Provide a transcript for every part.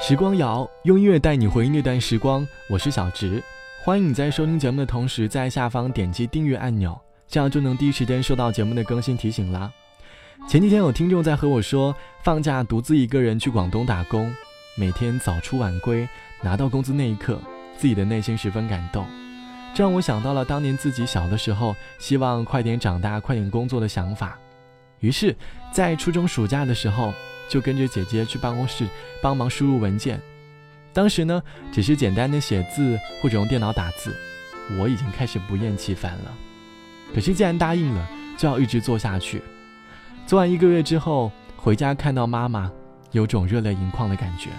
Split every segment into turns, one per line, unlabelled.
时光谣用音乐带你回忆那段时光，我是小植，欢迎你在收听节目的同时，在下方点击订阅按钮，这样就能第一时间收到节目的更新提醒啦。前几天有听众在和我说，放假独自一个人去广东打工，每天早出晚归，拿到工资那一刻，自己的内心十分感动，这让我想到了当年自己小的时候，希望快点长大、快点工作的想法。于是，在初中暑假的时候。就跟着姐姐去办公室帮忙输入文件，当时呢只是简单的写字或者用电脑打字，我已经开始不厌其烦了。可是既然答应了，就要一直做下去。做完一个月之后，回家看到妈妈，有种热泪盈眶的感觉。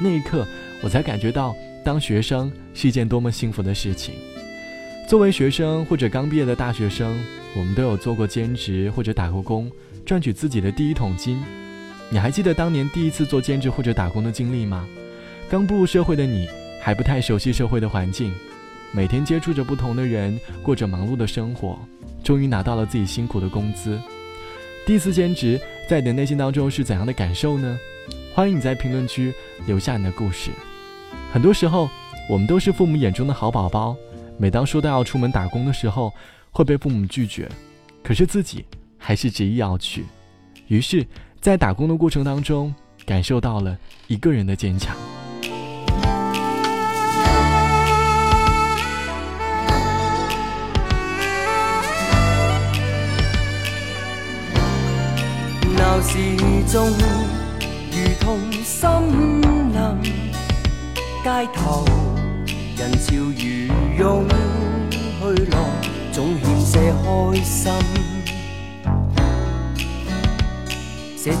那一刻，我才感觉到当学生是一件多么幸福的事情。作为学生或者刚毕业的大学生，我们都有做过兼职或者打过工，赚取自己的第一桶金。你还记得当年第一次做兼职或者打工的经历吗？刚步入社会的你还不太熟悉社会的环境，每天接触着不同的人，过着忙碌的生活，终于拿到了自己辛苦的工资。第一次兼职，在你的内心当中是怎样的感受呢？欢迎你在评论区留下你的故事。很多时候，我们都是父母眼中的好宝宝，每当说到要出门打工的时候，会被父母拒绝，可是自己还是执意要去，于是。在打工的过程当中，感受到了一个人的坚强。
闹市中如同森林，街头人潮如涌去浪，总欠些开心。这照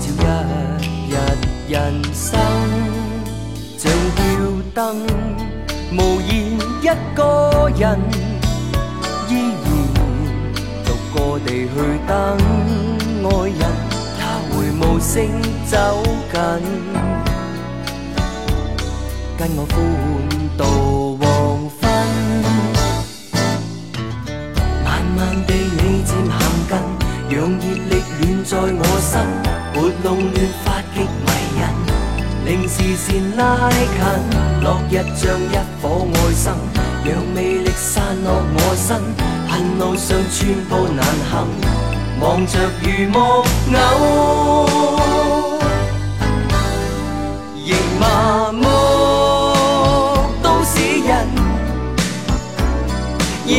一日人生，像吊灯，无言一个人，依然独个地去等爱人，他会无声走近，跟我欢度黄昏，慢慢地你渐行近，让热力暖在我心。活弄乱发极迷人，令视线拉近。落日像一颗爱心，让魅力散落我身。恨路上寸步难行，望着如木偶，仍麻木。都市人，热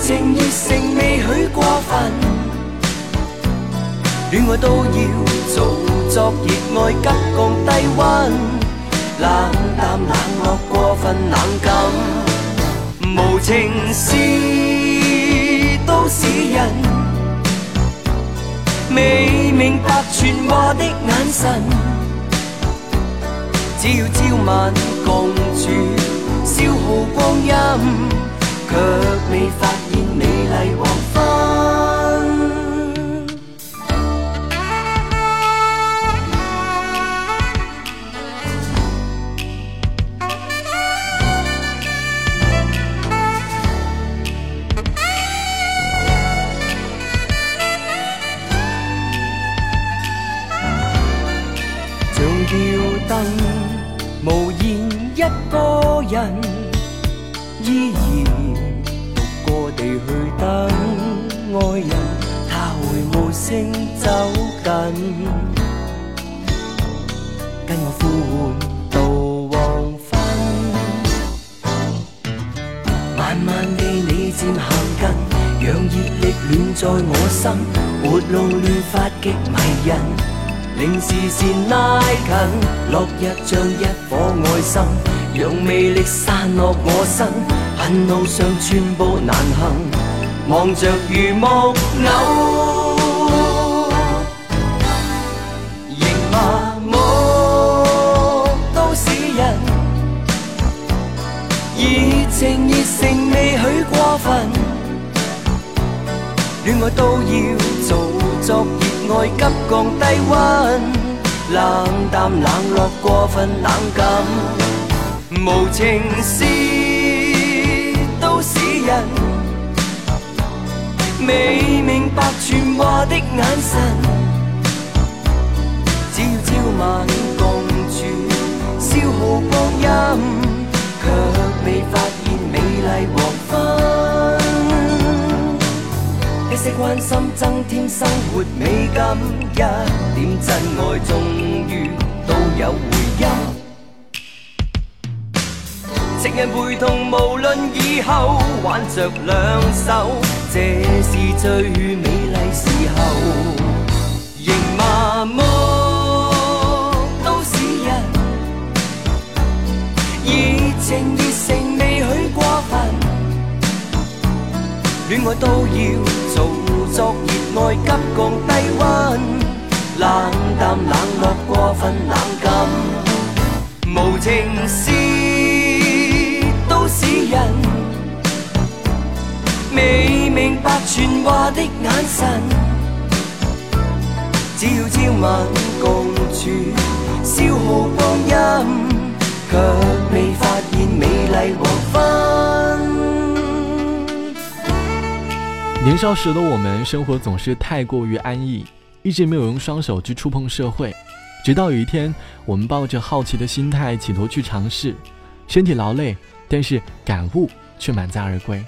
情热诚未许过分。恋爱都要做作热爱急降低温，冷淡冷落过分冷感，无情是都市人，未明白传话的眼神，只要朝晚共处消耗光阴，却未发现美丽他会无声走近，跟我呼唤到黄昏。慢慢地你渐行近，让热力暖在我心，活路乱发极迷人。令视线拉近，落日像一颗爱心，让魅力散落我身。恨路上寸步难行，望着如木偶，麻木。都市人，热情热诚未许过分，恋爱都要做作。爱急降低温，冷淡冷落过分冷感，无情是都市人，未明白传话的眼神，晚共住，消耗光阴，却未发现美丽黄昏。一些关心增添生活美感，一点真爱终于都有回音。情人陪同，无论以后挽着两手，这是最美丽时候。情热诚未许过分。恋爱都要做作热爱，急降低温，冷淡冷漠过分冷感，无情是都市人，未明白传话的眼神，只要朝晚共处，消耗光阴，却未发美丽黄昏。
年少时的我们，生活总是太过于安逸，一直没有用双手去触碰社会。直到有一天，我们抱着好奇的心态，企图去尝试，身体劳累，但是感悟却满载而归。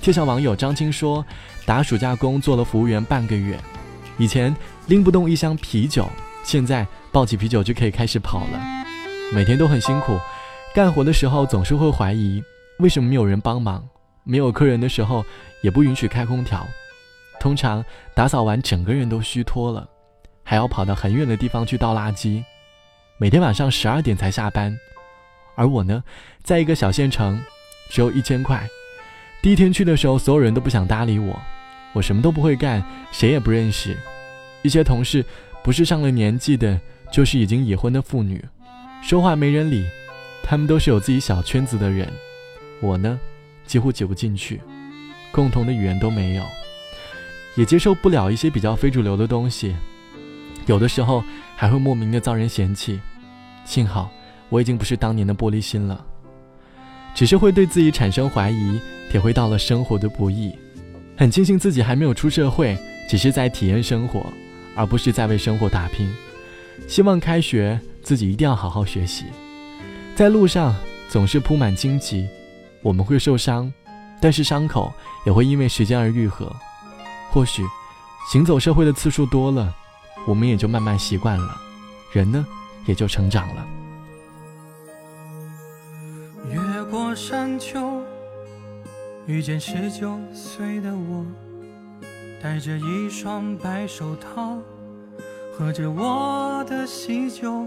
就像网友张青说：“打暑假工做了服务员半个月，以前拎不动一箱啤酒，现在抱起啤酒就可以开始跑了。每天都很辛苦，干活的时候总是会怀疑，为什么没有人帮忙。”没有客人的时候，也不允许开空调。通常打扫完，整个人都虚脱了，还要跑到很远的地方去倒垃圾。每天晚上十二点才下班，而我呢，在一个小县城，只有一千块。第一天去的时候，所有人都不想搭理我，我什么都不会干，谁也不认识。一些同事不是上了年纪的，就是已经已婚的妇女，说话没人理。他们都是有自己小圈子的人，我呢？几乎挤不进去，共同的语言都没有，也接受不了一些比较非主流的东西，有的时候还会莫名的遭人嫌弃。幸好我已经不是当年的玻璃心了，只是会对自己产生怀疑，体会到了生活的不易。很庆幸自己还没有出社会，只是在体验生活，而不是在为生活打拼。希望开学自己一定要好好学习，在路上总是铺满荆棘。我们会受伤，但是伤口也会因为时间而愈合。或许，行走社会的次数多了，我们也就慢慢习惯了，人呢也就成长了。
越过山丘，遇见十九岁的我，戴着一双白手套，喝着我的喜酒。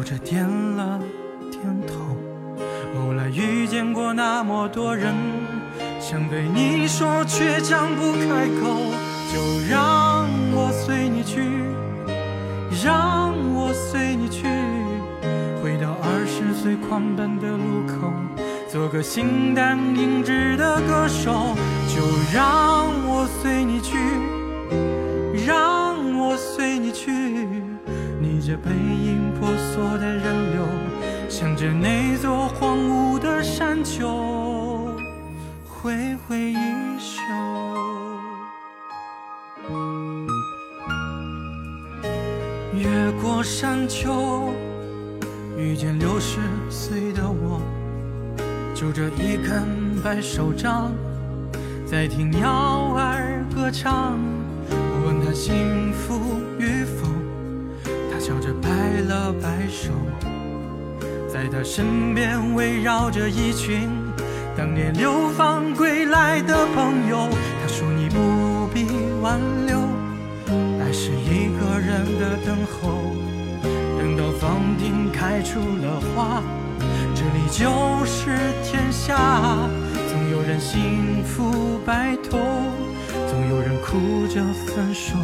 哭着点了点头。后来遇见过那么多人，想对你说却张不开口，就让我随你去，让我随你去，回到二十岁狂奔的路口，做个形单影只的歌手，就让我随你去，你这背影婆娑的人流。向着那座荒芜的山丘挥挥衣袖，越过山丘，遇见六十岁的我，拄着一根白手杖，在听鸟儿歌唱。我问他幸福与否，笑着摆了摆手。在他身边围绕着一群当年流放归来的朋友。他说你不必挽留，爱是一个人的等候。等到房顶开出了花，这里就是天下。总有人幸福白头，总有人哭着分手。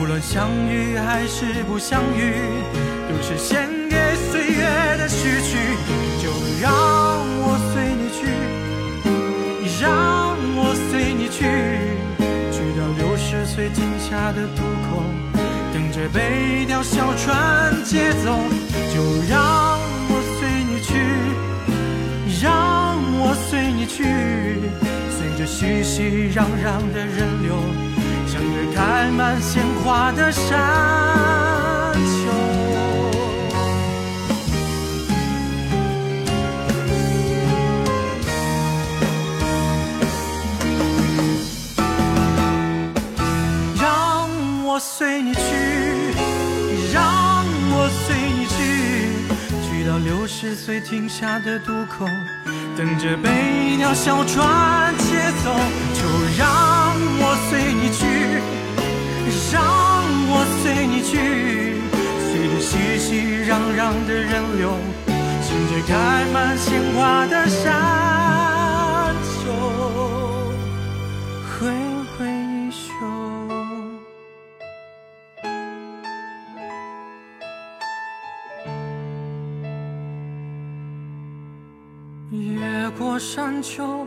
无论相遇还是不相遇，都是献给。岁月的序曲，就让我随你去，让我随你去，去到六十岁停下的渡口，等着被一条小船接走。就让我随你去，让我随你去，随着熙熙攘攘的人流，开满鲜花的山丘。让我随你去，让我随你去，去到六十岁停下的渡口，等着被一条小船走。就让我随你去，让我随你去，随着熙熙攘攘的人流，向着开满鲜花的山丘，挥挥衣袖。越过山丘，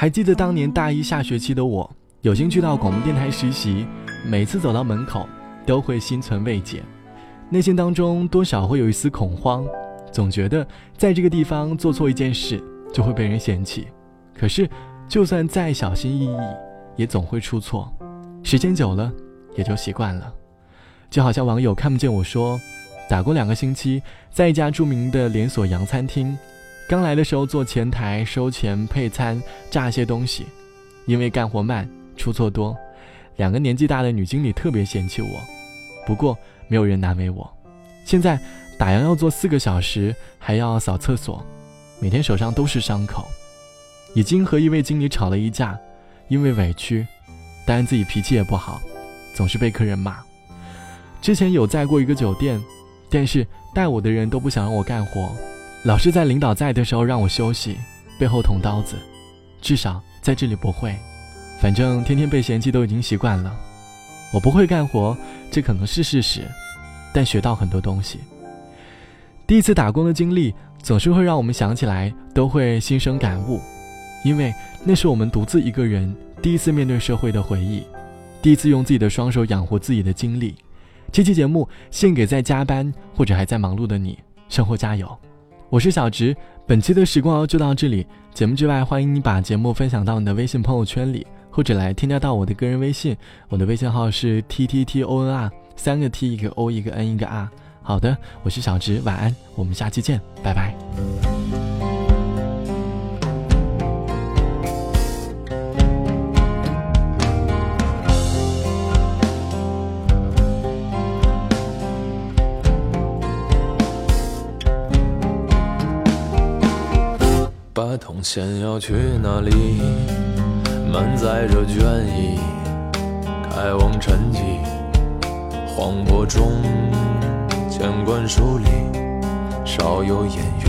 还记得当年大一下学期的我，有幸去到广播电台实习，每次走到门口都会心存慰藉，内心当中多少会有一丝恐慌，总觉得在这个地方做错一件事就会被人嫌弃。可是，就算再小心翼翼，也总会出错。时间久了，也就习惯了。就好像网友看不见我说，打工两个星期，在一家著名的连锁洋餐厅。刚来的时候做前台收钱配餐炸些东西，因为干活慢出错多，两个年纪大的女经理特别嫌弃我。不过没有人难为我。现在打烊要做四个小时，还要扫厕所，每天手上都是伤口。已经和一位经理吵了一架，因为委屈，当然自己脾气也不好，总是被客人骂。之前有在过一个酒店，但是带我的人都不想让我干活。老是在领导在的时候让我休息，背后捅刀子，至少在这里不会。反正天天被嫌弃都已经习惯了。我不会干活，这可能是事实，但学到很多东西。第一次打工的经历总是会让我们想起来都会心生感悟，因为那是我们独自一个人第一次面对社会的回忆，第一次用自己的双手养活自己的经历。这期节目献给在加班或者还在忙碌的你，生活加油！我是小直，本期的时光就到这里。节目之外，欢迎你把节目分享到你的微信朋友圈里，或者来添加到我的个人微信。我的微信号是 t t t o n r，三个 t 一个 o 一个 n 一个 r。好的，我是小直，晚安，我们下期见，拜拜。
铜线要去哪里？满载着倦意，开往沉寂。荒漠中，千管疏离，少有言语。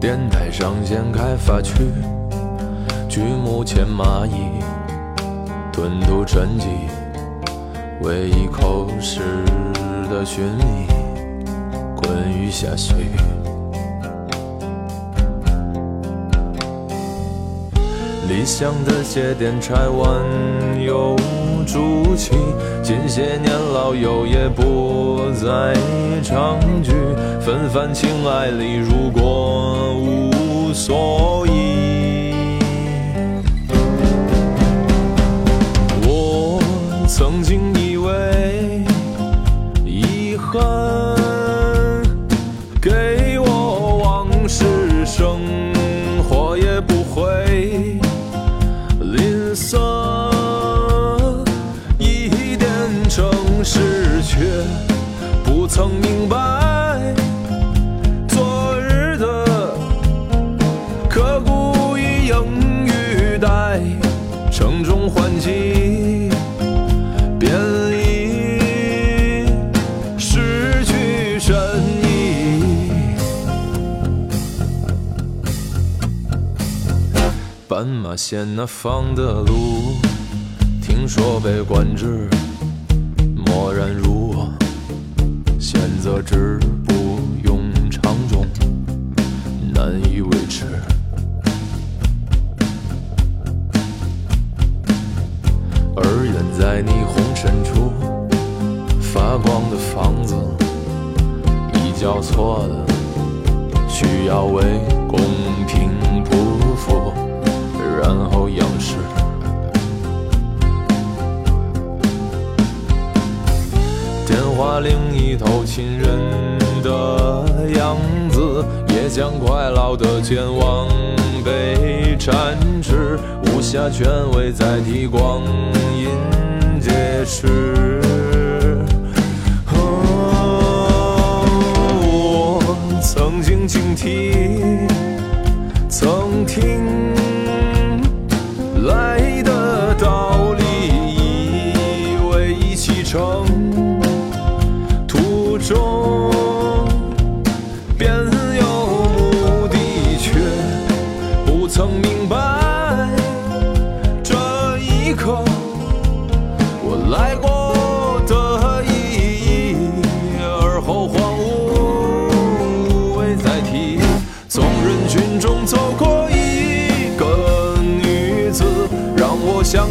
电台上线开发区，剧目前蚂蚁，吞吐沉寂，唯一口食的寻觅，困于下岁理想的鞋店拆完又筑起，近些年老友也不再常聚，纷繁情爱里如果无所依。我曾经斑马线那方的路，听说被管制，漠然如我，选择止步将快老的健忘被展翅，无暇权威再替光阴解释。哦，我曾经警惕，曾听来的道理，以为启程。途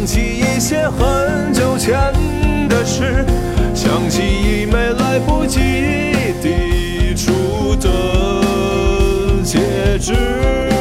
想起一些很久前的事，想起一枚来不及递出的戒指。